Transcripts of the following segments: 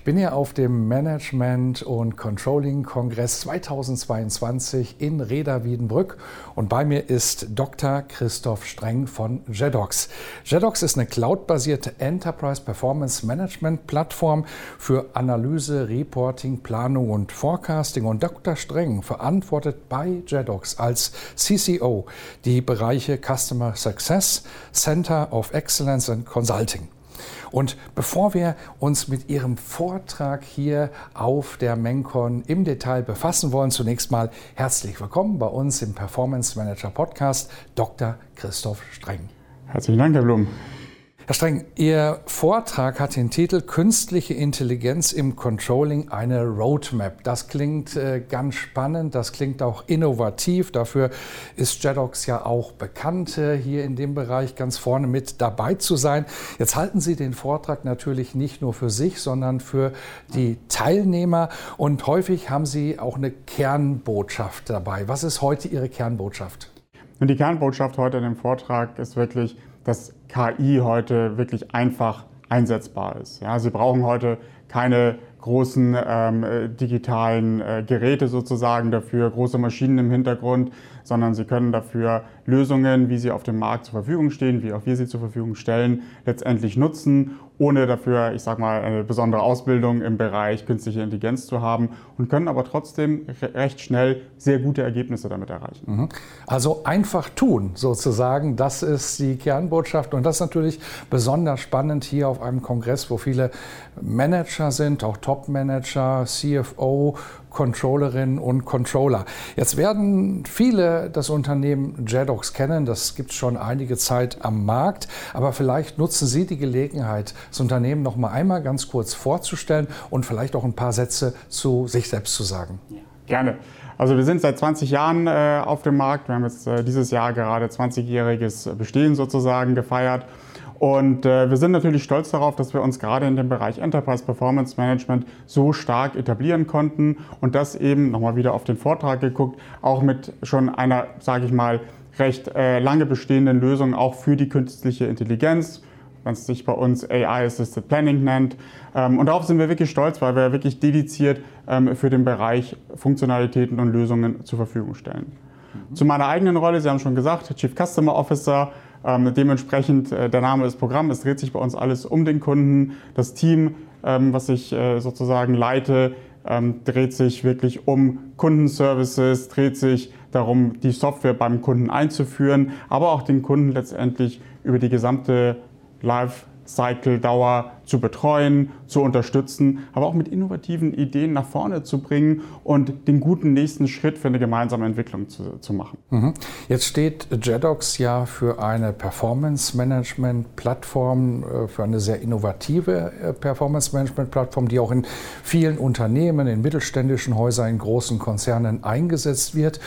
Ich bin hier auf dem Management- und Controlling-Kongress 2022 in Reda-Wiedenbrück und bei mir ist Dr. Christoph Streng von Jedox. Jedox ist eine cloudbasierte Enterprise Performance Management Plattform für Analyse, Reporting, Planung und Forecasting. Und Dr. Streng verantwortet bei Jedox als CCO die Bereiche Customer Success, Center of Excellence and Consulting. Und bevor wir uns mit Ihrem Vortrag hier auf der Mencon im Detail befassen wollen, zunächst mal herzlich willkommen bei uns im Performance Manager Podcast, Dr. Christoph Streng. Herzlichen Dank, Herr Blum. Herr Streng, Ihr Vortrag hat den Titel Künstliche Intelligenz im Controlling, eine Roadmap. Das klingt äh, ganz spannend, das klingt auch innovativ. Dafür ist Jedox ja auch bekannt, äh, hier in dem Bereich ganz vorne mit dabei zu sein. Jetzt halten Sie den Vortrag natürlich nicht nur für sich, sondern für die Teilnehmer. Und häufig haben Sie auch eine Kernbotschaft dabei. Was ist heute Ihre Kernbotschaft? Und die Kernbotschaft heute in dem Vortrag ist wirklich, dass KI heute wirklich einfach einsetzbar ist. Ja, Sie brauchen heute keine großen ähm, digitalen äh, Geräte sozusagen dafür, große Maschinen im Hintergrund, sondern Sie können dafür Lösungen, wie sie auf dem Markt zur Verfügung stehen, wie auch wir sie zur Verfügung stellen, letztendlich nutzen, ohne dafür, ich sage mal, eine besondere Ausbildung im Bereich künstliche Intelligenz zu haben und können aber trotzdem recht schnell sehr gute Ergebnisse damit erreichen. Mhm. Also einfach tun, sozusagen, das ist die Kernbotschaft und das ist natürlich besonders spannend hier auf einem Kongress, wo viele Manager sind, auch Top-Manager, CFO, Controllerinnen und Controller. Jetzt werden viele das Unternehmen Jedox kennen, das gibt es schon einige Zeit am Markt, aber vielleicht nutzen Sie die Gelegenheit, das Unternehmen noch mal einmal ganz kurz vorzustellen und vielleicht auch ein paar Sätze zu sich selbst zu sagen. Gerne. Also wir sind seit 20 Jahren äh, auf dem Markt. Wir haben jetzt äh, dieses Jahr gerade 20-jähriges Bestehen sozusagen gefeiert. Und äh, wir sind natürlich stolz darauf, dass wir uns gerade in dem Bereich Enterprise Performance Management so stark etablieren konnten und das eben, nochmal wieder auf den Vortrag geguckt, auch mit schon einer, sage ich mal, recht äh, lange bestehenden Lösung auch für die künstliche Intelligenz, was sich bei uns AI Assisted Planning nennt. Ähm, und darauf sind wir wirklich stolz, weil wir wirklich dediziert ähm, für den Bereich Funktionalitäten und Lösungen zur Verfügung stellen. Mhm. Zu meiner eigenen Rolle, Sie haben schon gesagt, Chief Customer Officer, ähm, dementsprechend, äh, der Name ist Programm, es dreht sich bei uns alles um den Kunden. Das Team, ähm, was ich äh, sozusagen leite, ähm, dreht sich wirklich um Kundenservices, dreht sich darum, die Software beim Kunden einzuführen, aber auch den Kunden letztendlich über die gesamte Life Cycle-Dauer zu betreuen, zu unterstützen, aber auch mit innovativen Ideen nach vorne zu bringen und den guten nächsten Schritt für eine gemeinsame Entwicklung zu, zu machen. Mhm. Jetzt steht JEDOX ja für eine Performance-Management-Plattform, äh, für eine sehr innovative äh, Performance-Management-Plattform, die auch in vielen Unternehmen, in mittelständischen Häusern, in großen Konzernen eingesetzt wird.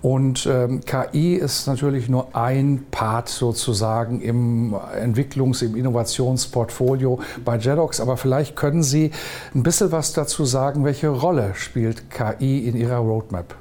Und ähm, KI ist natürlich nur ein Part sozusagen im Entwicklungs-, im Innovationsportfolio bei Jedox. Aber vielleicht können Sie ein bisschen was dazu sagen, welche Rolle spielt KI in Ihrer Roadmap?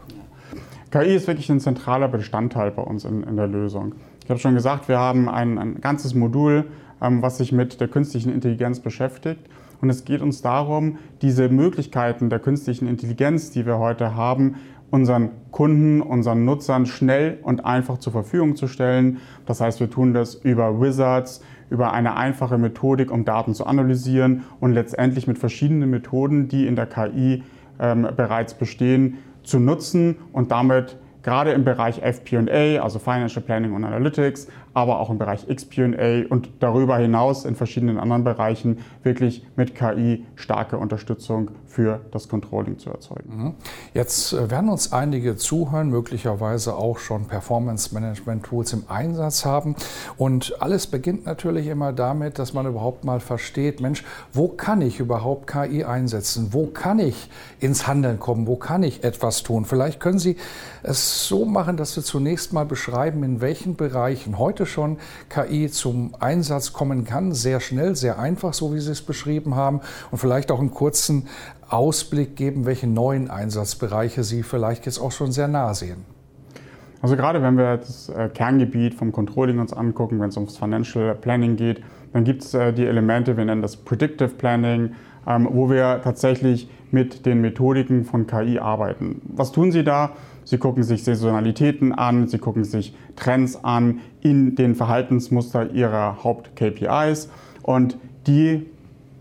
KI ist wirklich ein zentraler Bestandteil bei uns in, in der Lösung. Ich habe schon gesagt, wir haben ein, ein ganzes Modul, ähm, was sich mit der künstlichen Intelligenz beschäftigt. Und es geht uns darum, diese Möglichkeiten der künstlichen Intelligenz, die wir heute haben, unseren Kunden, unseren Nutzern schnell und einfach zur Verfügung zu stellen. Das heißt, wir tun das über Wizards, über eine einfache Methodik, um Daten zu analysieren und letztendlich mit verschiedenen Methoden, die in der KI ähm, bereits bestehen, zu nutzen und damit gerade im Bereich FP&A, also Financial Planning und Analytics, aber auch im Bereich XP&A und darüber hinaus in verschiedenen anderen Bereichen wirklich mit KI starke Unterstützung für das Controlling zu erzeugen. Mhm. Jetzt äh, werden uns einige zuhören, möglicherweise auch schon Performance Management Tools im Einsatz haben und alles beginnt natürlich immer damit, dass man überhaupt mal versteht, Mensch, wo kann ich überhaupt KI einsetzen? Wo kann ich ins Handeln kommen? Wo kann ich etwas tun? Vielleicht können Sie es so machen, dass wir zunächst mal beschreiben, in welchen Bereichen heute schon KI zum Einsatz kommen kann. Sehr schnell, sehr einfach, so wie Sie es beschrieben haben. Und vielleicht auch einen kurzen Ausblick geben, welche neuen Einsatzbereiche Sie vielleicht jetzt auch schon sehr nah sehen. Also gerade wenn wir das äh, Kerngebiet vom Controlling uns angucken, wenn es ums Financial Planning geht, dann gibt es äh, die Elemente, wir nennen das Predictive Planning, ähm, wo wir tatsächlich mit den Methodiken von KI arbeiten. Was tun Sie da? Sie gucken sich Saisonalitäten an, Sie gucken sich Trends an in den Verhaltensmuster Ihrer Haupt-KPIs und die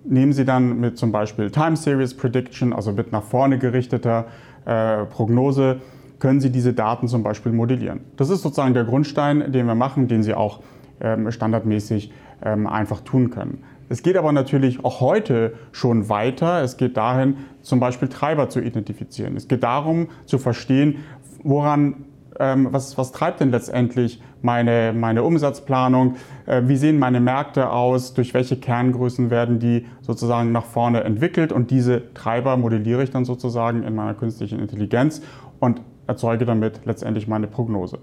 nehmen Sie dann mit zum Beispiel Time Series Prediction, also mit nach vorne gerichteter äh, Prognose, können Sie diese Daten zum Beispiel modellieren. Das ist sozusagen der Grundstein, den wir machen, den Sie auch ähm, standardmäßig ähm, einfach tun können. Es geht aber natürlich auch heute schon weiter. Es geht dahin, zum Beispiel Treiber zu identifizieren. Es geht darum zu verstehen, woran, ähm, was, was treibt denn letztendlich meine, meine Umsatzplanung? Äh, wie sehen meine Märkte aus? Durch welche Kerngrößen werden die sozusagen nach vorne entwickelt? Und diese Treiber modelliere ich dann sozusagen in meiner künstlichen Intelligenz und erzeuge damit letztendlich meine Prognose.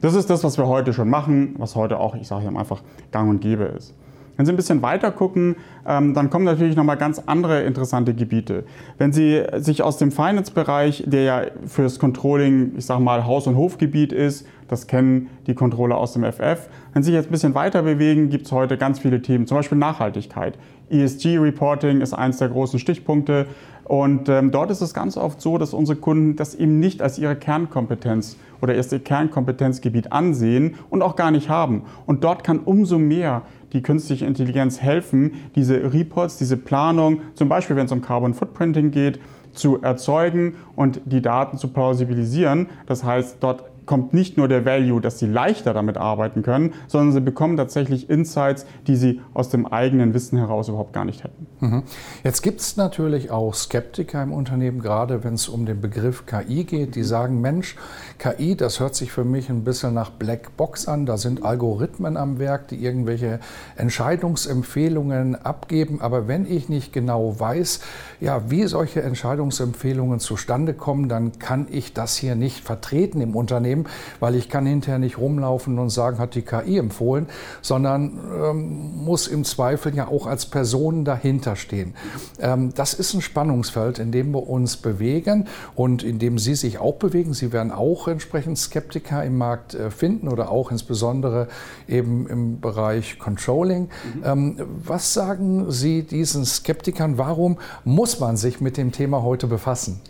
Das ist das, was wir heute schon machen, was heute auch, ich sage einfach, gang und gäbe ist. Wenn Sie ein bisschen weiter gucken, ähm, dann kommen natürlich nochmal ganz andere interessante Gebiete. Wenn Sie sich aus dem Finance-Bereich, der ja fürs Controlling, ich sage mal, Haus- und Hofgebiet ist, das kennen die Controller aus dem FF. Wenn Sie sich jetzt ein bisschen weiter bewegen, gibt es heute ganz viele Themen, zum Beispiel Nachhaltigkeit. ESG-Reporting ist eines der großen Stichpunkte. Und ähm, dort ist es ganz oft so, dass unsere Kunden das eben nicht als ihre Kernkompetenz oder erst ihr Kernkompetenzgebiet ansehen und auch gar nicht haben. Und dort kann umso mehr die künstliche Intelligenz helfen, diese Reports, diese Planung, zum Beispiel wenn es um Carbon Footprinting geht, zu erzeugen und die Daten zu plausibilisieren. Das heißt, dort kommt nicht nur der Value, dass sie leichter damit arbeiten können, sondern sie bekommen tatsächlich Insights, die sie aus dem eigenen Wissen heraus überhaupt gar nicht hätten. Mhm. Jetzt gibt es natürlich auch Skeptiker im Unternehmen, gerade wenn es um den Begriff KI geht, die sagen, Mensch, KI, das hört sich für mich ein bisschen nach Black Box an, da sind Algorithmen am Werk, die irgendwelche Entscheidungsempfehlungen abgeben, aber wenn ich nicht genau weiß, ja, wie solche Entscheidungsempfehlungen zustande kommen, dann kann ich das hier nicht vertreten im Unternehmen Problem, weil ich kann hinterher nicht rumlaufen und sagen, hat die KI empfohlen, sondern ähm, muss im Zweifel ja auch als Person dahinter stehen. Ähm, das ist ein Spannungsfeld, in dem wir uns bewegen und in dem Sie sich auch bewegen. Sie werden auch entsprechend Skeptiker im Markt äh, finden oder auch insbesondere eben im Bereich Controlling. Mhm. Ähm, was sagen Sie diesen Skeptikern? Warum muss man sich mit dem Thema heute befassen?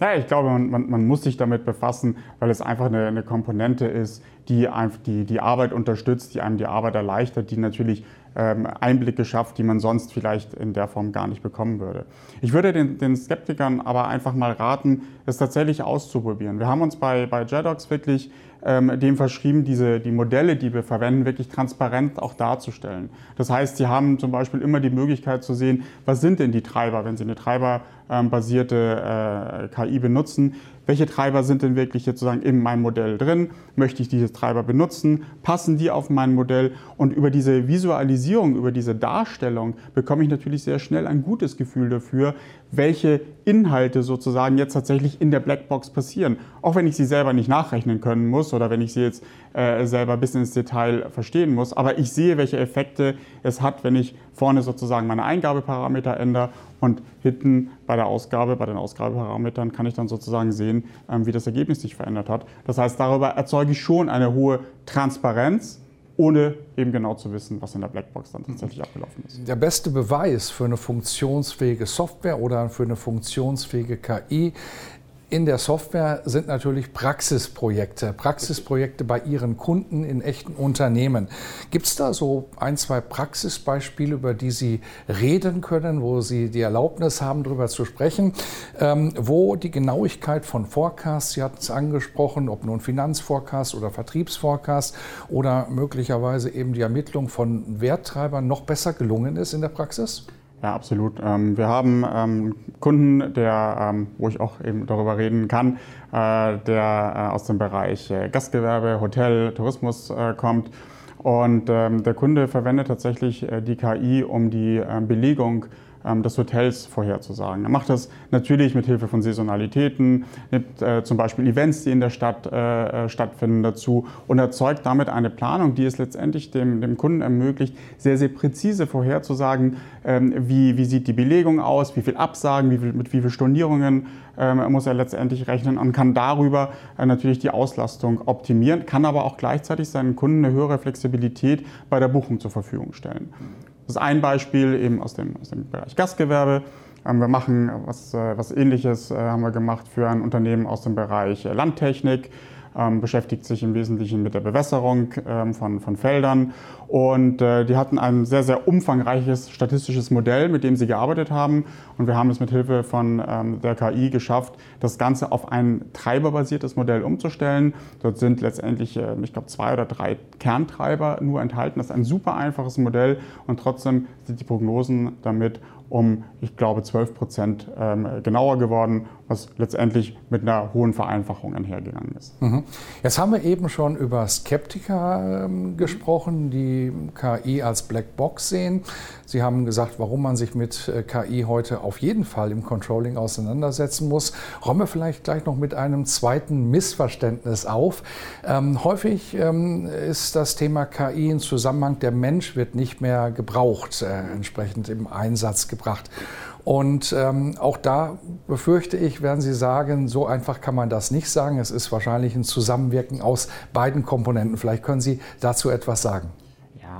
Naja, ich glaube, man, man, man, muss sich damit befassen, weil es einfach eine, eine Komponente ist, die, die die Arbeit unterstützt, die einem die Arbeit erleichtert, die natürlich ähm, Einblicke schafft, die man sonst vielleicht in der Form gar nicht bekommen würde. Ich würde den, den Skeptikern aber einfach mal raten, es tatsächlich auszuprobieren. Wir haben uns bei, bei JEDOX wirklich ähm, dem verschrieben, diese, die Modelle, die wir verwenden, wirklich transparent auch darzustellen. Das heißt, Sie haben zum Beispiel immer die Möglichkeit zu sehen, was sind denn die Treiber, wenn Sie eine treiberbasierte äh, KI benutzen, welche Treiber sind denn wirklich sozusagen in meinem Modell drin? Möchte ich diese Treiber benutzen? Passen die auf mein Modell? Und über diese Visualisierung, über diese Darstellung bekomme ich natürlich sehr schnell ein gutes Gefühl dafür, welche Inhalte sozusagen jetzt tatsächlich in der Blackbox passieren. Auch wenn ich sie selber nicht nachrechnen können muss oder wenn ich sie jetzt äh, selber bis ins Detail verstehen muss. Aber ich sehe, welche Effekte es hat, wenn ich vorne sozusagen meine Eingabeparameter ändere und hinten bei der Ausgabe, bei den Ausgabeparametern kann ich dann sozusagen sehen, ähm, wie das Ergebnis sich verändert hat. Das heißt, darüber erzeuge ich schon eine hohe Transparenz, ohne eben genau zu wissen, was in der Blackbox dann tatsächlich abgelaufen ist. Der beste Beweis für eine funktionsfähige Software oder für eine funktionsfähige KI in der Software sind natürlich Praxisprojekte, Praxisprojekte bei Ihren Kunden in echten Unternehmen. Gibt es da so ein, zwei Praxisbeispiele, über die Sie reden können, wo Sie die Erlaubnis haben, darüber zu sprechen, ähm, wo die Genauigkeit von Forecasts, Sie hatten es angesprochen, ob nun Finanzforecast oder Vertriebsforecast oder möglicherweise eben die Ermittlung von Werttreibern noch besser gelungen ist in der Praxis? Ja, absolut. Ähm, wir haben ähm, Kunden, der, ähm, wo ich auch eben darüber reden kann, äh, der äh, aus dem Bereich äh, Gastgewerbe, Hotel, Tourismus kommt. Und der Kunde verwendet tatsächlich die KI, um die Belegung des Hotels vorherzusagen. Er macht das natürlich mit Hilfe von Saisonalitäten, nimmt äh, zum Beispiel Events, die in der Stadt äh, äh, stattfinden, dazu und erzeugt damit eine Planung, die es letztendlich dem, dem Kunden ermöglicht, sehr, sehr präzise vorherzusagen, ähm, wie, wie sieht die Belegung aus, wie viel Absagen, wie viel, mit wie vielen Stornierungen ähm, muss er letztendlich rechnen und kann darüber äh, natürlich die Auslastung optimieren, kann aber auch gleichzeitig seinen Kunden eine höhere Flexibilität bei der Buchung zur Verfügung stellen. Das ist ein Beispiel eben aus dem, aus dem Bereich Gastgewerbe. Ähm, wir machen was, äh, was Ähnliches, äh, haben wir gemacht für ein Unternehmen aus dem Bereich Landtechnik ähm, beschäftigt sich im Wesentlichen mit der Bewässerung ähm, von, von Feldern. Und äh, die hatten ein sehr, sehr umfangreiches statistisches Modell, mit dem sie gearbeitet haben. Und wir haben es mit Hilfe von ähm, der KI geschafft, das Ganze auf ein treiberbasiertes Modell umzustellen. Dort sind letztendlich, äh, ich glaube, zwei oder drei Kerntreiber nur enthalten. Das ist ein super einfaches Modell und trotzdem sind die Prognosen damit um, ich glaube, 12 Prozent ähm, genauer geworden, was letztendlich mit einer hohen Vereinfachung einhergegangen ist. Mhm. Jetzt haben wir eben schon über Skeptiker ähm, gesprochen, die KI als Blackbox sehen. Sie haben gesagt, warum man sich mit äh, KI heute auf jeden Fall im Controlling auseinandersetzen muss. Räumen wir vielleicht gleich noch mit einem zweiten Missverständnis auf. Ähm, häufig ähm, ist das Thema KI im Zusammenhang, der Mensch wird nicht mehr gebraucht, äh, entsprechend im Einsatz gebracht. Und ähm, auch da befürchte ich, werden Sie sagen, so einfach kann man das nicht sagen. Es ist wahrscheinlich ein Zusammenwirken aus beiden Komponenten. Vielleicht können Sie dazu etwas sagen.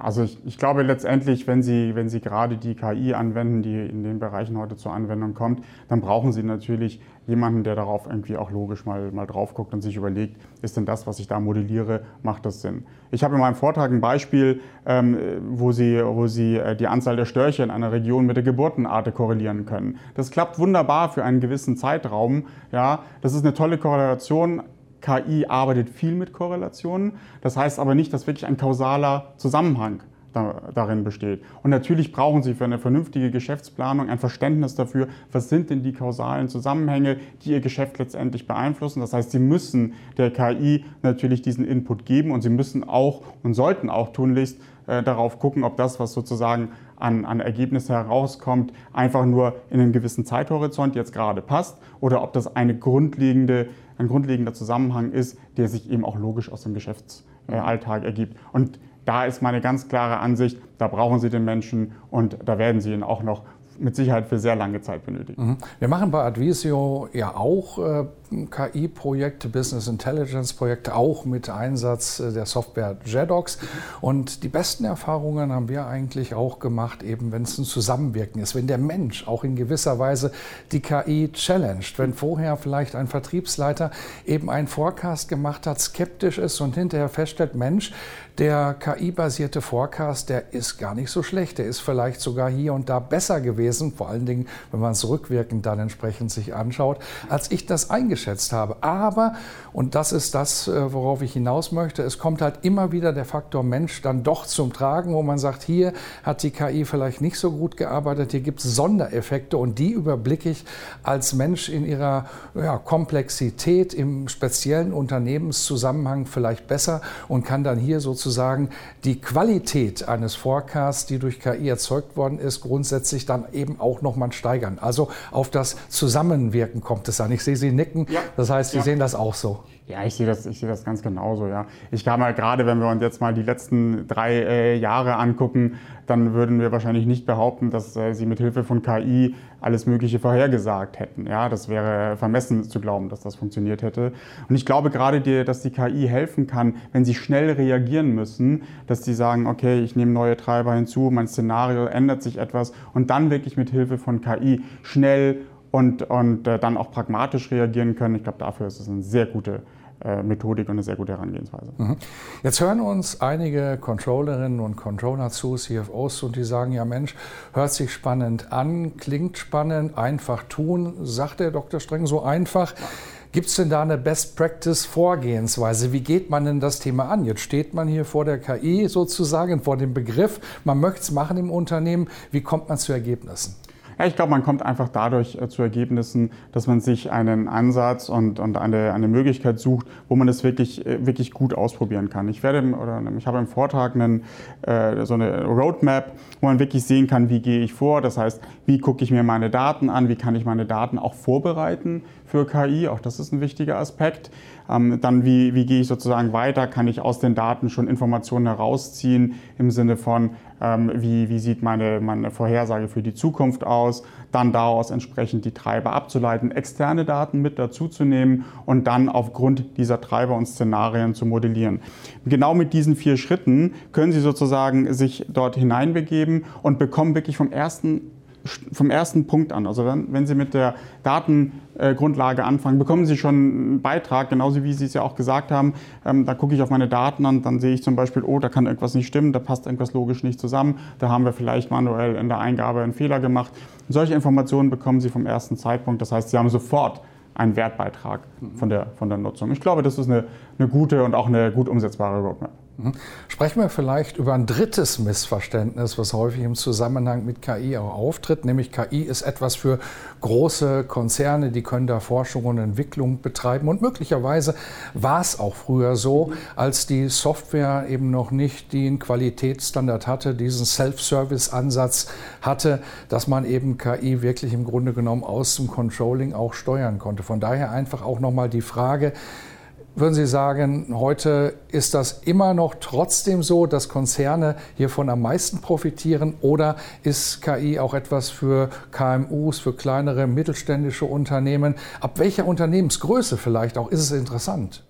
Also ich, ich, glaube letztendlich, wenn Sie, wenn Sie gerade die KI anwenden, die in den Bereichen heute zur Anwendung kommt, dann brauchen Sie natürlich jemanden, der darauf irgendwie auch logisch mal, mal drauf guckt und sich überlegt, ist denn das, was ich da modelliere, macht das Sinn? Ich habe in meinem Vortrag ein Beispiel, ähm, wo Sie, wo Sie äh, die Anzahl der Störche in einer Region mit der Geburtenrate korrelieren können. Das klappt wunderbar für einen gewissen Zeitraum. Ja, das ist eine tolle Korrelation, KI arbeitet viel mit Korrelationen. Das heißt aber nicht, dass wirklich ein kausaler Zusammenhang darin besteht. Und natürlich brauchen Sie für eine vernünftige Geschäftsplanung ein Verständnis dafür, was sind denn die kausalen Zusammenhänge, die Ihr Geschäft letztendlich beeinflussen. Das heißt, Sie müssen der KI natürlich diesen Input geben und Sie müssen auch und sollten auch tunlichst äh, darauf gucken, ob das, was sozusagen an, an Ergebnisse herauskommt, einfach nur in einem gewissen Zeithorizont jetzt gerade passt oder ob das eine grundlegende, ein grundlegender Zusammenhang ist, der sich eben auch logisch aus dem Geschäftsalltag ergibt. Und da ist meine ganz klare Ansicht, da brauchen Sie den Menschen und da werden Sie ihn auch noch mit Sicherheit für sehr lange Zeit benötigen. Mhm. Wir machen bei Advisio ja auch äh, KI-Projekte, Business Intelligence-Projekte, auch mit Einsatz äh, der Software JEDOX. Und die besten Erfahrungen haben wir eigentlich auch gemacht, eben wenn es ein Zusammenwirken ist, wenn der Mensch auch in gewisser Weise die KI challenged, wenn vorher vielleicht ein Vertriebsleiter eben einen Forecast gemacht hat, skeptisch ist und hinterher feststellt, Mensch, der KI-basierte Forecast, der ist gar nicht so schlecht, der ist vielleicht sogar hier und da besser gewesen, vor allen Dingen, wenn man es rückwirkend dann entsprechend sich anschaut, als ich das eingeschätzt eingeschätzt habe. Aber, und das ist das, äh, worauf ich hinaus möchte, es kommt halt immer wieder der Faktor Mensch dann doch zum Tragen, wo man sagt, hier hat die KI vielleicht nicht so gut gearbeitet, hier gibt es Sondereffekte und die überblicke ich als Mensch in ihrer ja, Komplexität im speziellen Unternehmenszusammenhang vielleicht besser und kann dann hier sozusagen die Qualität eines Forecasts, die durch KI erzeugt worden ist, grundsätzlich dann eben auch nochmal steigern. Also auf das Zusammenwirken kommt es an. Ich sehe Sie nicken. Ja. Das heißt, Sie ja. sehen das auch so. Ja, ich sehe das, ich sehe das ganz genauso. Ja. Ich kann mal gerade, wenn wir uns jetzt mal die letzten drei äh, Jahre angucken, dann würden wir wahrscheinlich nicht behaupten, dass äh, sie mit Hilfe von KI alles Mögliche vorhergesagt hätten. Ja, das wäre vermessen zu glauben, dass das funktioniert hätte. Und ich glaube gerade, die, dass die KI helfen kann, wenn sie schnell reagieren müssen, dass sie sagen, okay, ich nehme neue Treiber hinzu, mein Szenario ändert sich etwas und dann wirklich mit Hilfe von KI schnell und, und äh, dann auch pragmatisch reagieren können. Ich glaube, dafür ist es eine sehr gute äh, Methodik und eine sehr gute Herangehensweise. Mhm. Jetzt hören uns einige Controllerinnen und Controller zu, CFOs, und die sagen, ja Mensch, hört sich spannend an, klingt spannend, einfach tun, sagt der Dr. Streng so einfach. Gibt es denn da eine Best Practice Vorgehensweise? Wie geht man denn das Thema an? Jetzt steht man hier vor der KI sozusagen, vor dem Begriff, man möchte es machen im Unternehmen. Wie kommt man zu Ergebnissen? Ja, ich glaube, man kommt einfach dadurch äh, zu Ergebnissen, dass man sich einen Ansatz und, und eine, eine Möglichkeit sucht, wo man das wirklich, äh, wirklich gut ausprobieren kann. Ich, werde, oder ich habe im Vortrag einen, äh, so eine Roadmap, wo man wirklich sehen kann, wie gehe ich vor. Das heißt, wie gucke ich mir meine Daten an, wie kann ich meine Daten auch vorbereiten für KI. Auch das ist ein wichtiger Aspekt. Ähm, dann, wie, wie gehe ich sozusagen weiter? Kann ich aus den Daten schon Informationen herausziehen im Sinne von, ähm, wie, wie sieht meine, meine Vorhersage für die Zukunft aus? Dann daraus entsprechend die Treiber abzuleiten, externe Daten mit dazuzunehmen und dann aufgrund dieser Treiber und Szenarien zu modellieren. Genau mit diesen vier Schritten können Sie sozusagen sich dort hineinbegeben und bekommen wirklich vom ersten vom ersten Punkt an. Also wenn, wenn Sie mit der Datengrundlage anfangen, bekommen Sie schon einen Beitrag, genauso wie Sie es ja auch gesagt haben. Ähm, da gucke ich auf meine Daten an, dann sehe ich zum Beispiel, oh, da kann irgendwas nicht stimmen, da passt irgendwas logisch nicht zusammen, da haben wir vielleicht manuell in der Eingabe einen Fehler gemacht. solche Informationen bekommen Sie vom ersten Zeitpunkt. Das heißt, Sie haben sofort einen Wertbeitrag von der, von der Nutzung. Ich glaube, das ist eine, eine gute und auch eine gut umsetzbare Roadmap. Mhm. Sprechen wir vielleicht über ein drittes Missverständnis, was häufig im Zusammenhang mit KI auch auftritt, nämlich KI ist etwas für große Konzerne, die können da Forschung und Entwicklung betreiben und möglicherweise war es auch früher so, als die Software eben noch nicht den Qualitätsstandard hatte, diesen Self-Service-Ansatz hatte, dass man eben KI wirklich im Grunde genommen aus dem Controlling auch steuern konnte. Von daher einfach auch nochmal die Frage, würden Sie sagen, heute ist das immer noch trotzdem so, dass Konzerne hiervon am meisten profitieren oder ist KI auch etwas für KMUs, für kleinere mittelständische Unternehmen? Ab welcher Unternehmensgröße vielleicht auch ist es interessant?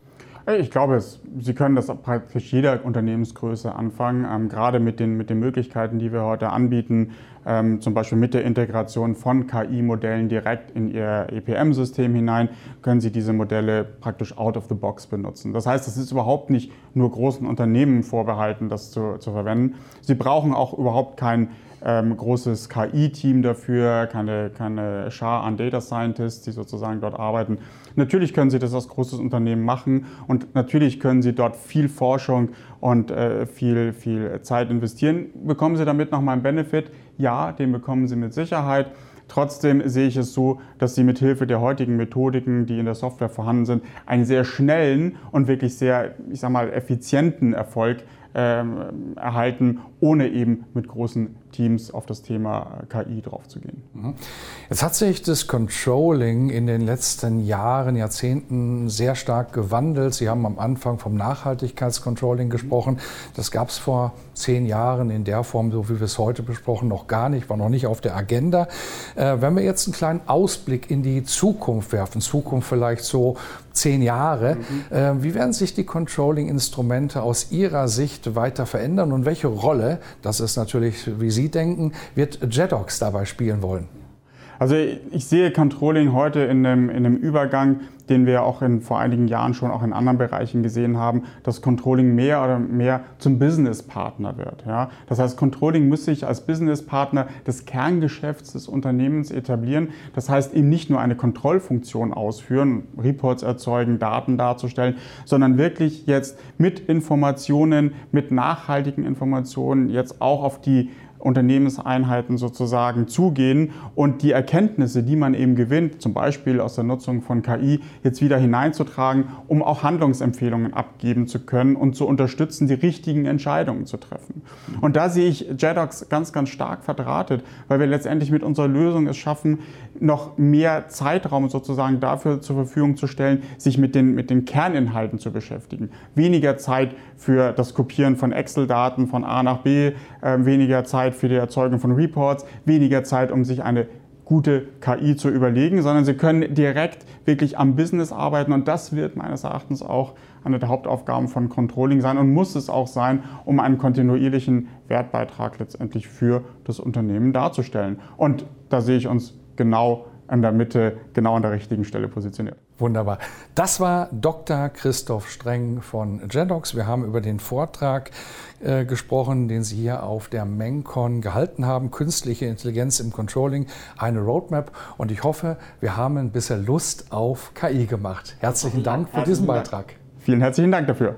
Ich glaube, Sie können das praktisch jeder Unternehmensgröße anfangen, ähm, gerade mit den, mit den Möglichkeiten, die wir heute anbieten, ähm, zum Beispiel mit der Integration von KI-Modellen direkt in Ihr EPM-System hinein, können Sie diese Modelle praktisch out of the box benutzen. Das heißt, es ist überhaupt nicht nur großen Unternehmen vorbehalten, das zu, zu verwenden. Sie brauchen auch überhaupt kein ähm, großes KI-Team dafür, keine, keine Schar an Data Scientists, die sozusagen dort arbeiten. Natürlich können Sie das als großes Unternehmen machen und natürlich können Sie dort viel Forschung und äh, viel, viel Zeit investieren. Bekommen Sie damit nochmal einen Benefit? Ja, den bekommen Sie mit Sicherheit. Trotzdem sehe ich es so, dass Sie mit Hilfe der heutigen Methodiken, die in der Software vorhanden sind, einen sehr schnellen und wirklich sehr, ich sag mal, effizienten Erfolg ähm, erhalten, ohne eben mit großen Teams auf das Thema KI draufzugehen. Mhm. Jetzt hat sich das Controlling in den letzten Jahren, Jahrzehnten sehr stark gewandelt. Sie haben am Anfang vom Nachhaltigkeitscontrolling gesprochen. Das gab es vor zehn Jahren in der Form, so wie wir es heute besprochen, noch gar nicht, war noch nicht auf der Agenda. Äh, wenn wir jetzt einen kleinen Ausblick in die Zukunft werfen, Zukunft vielleicht so zehn Jahre, mhm. äh, wie werden sich die Controlling-Instrumente aus Ihrer Sicht weiter verändern und welche Rolle, das ist natürlich, wie Sie denken, wird JEDOX dabei spielen wollen? Also ich sehe Controlling heute in einem, in einem Übergang, den wir auch in, vor einigen Jahren schon auch in anderen Bereichen gesehen haben, dass Controlling mehr oder mehr zum Businesspartner wird. Ja? Das heißt, Controlling muss sich als Businesspartner des Kerngeschäfts des Unternehmens etablieren. Das heißt, eben nicht nur eine Kontrollfunktion ausführen, Reports erzeugen, Daten darzustellen, sondern wirklich jetzt mit Informationen, mit nachhaltigen Informationen jetzt auch auf die Unternehmenseinheiten sozusagen zugehen und die Erkenntnisse, die man eben gewinnt, zum Beispiel aus der Nutzung von KI, jetzt wieder hineinzutragen, um auch Handlungsempfehlungen abgeben zu können und zu unterstützen, die richtigen Entscheidungen zu treffen. Und da sehe ich JEDOX ganz, ganz stark verdrahtet, weil wir letztendlich mit unserer Lösung es schaffen, noch mehr Zeitraum sozusagen dafür zur Verfügung zu stellen, sich mit den, mit den Kerninhalten zu beschäftigen. Weniger Zeit für das Kopieren von Excel-Daten von A nach B, äh, weniger Zeit für die Erzeugung von Reports, weniger Zeit, um sich eine gute KI zu überlegen, sondern sie können direkt wirklich am Business arbeiten und das wird meines Erachtens auch eine der Hauptaufgaben von Controlling sein und muss es auch sein, um einen kontinuierlichen Wertbeitrag letztendlich für das Unternehmen darzustellen. Und da sehe ich uns genau in der Mitte genau an der richtigen Stelle positioniert. Wunderbar. Das war Dr. Christoph Streng von Gendox. Wir haben über den Vortrag äh, gesprochen, den Sie hier auf der Mencon gehalten haben. Künstliche Intelligenz im Controlling, eine Roadmap. Und ich hoffe, wir haben ein bisschen Lust auf KI gemacht. Herzlichen Dank für diesen Beitrag. Vielen herzlichen Dank dafür.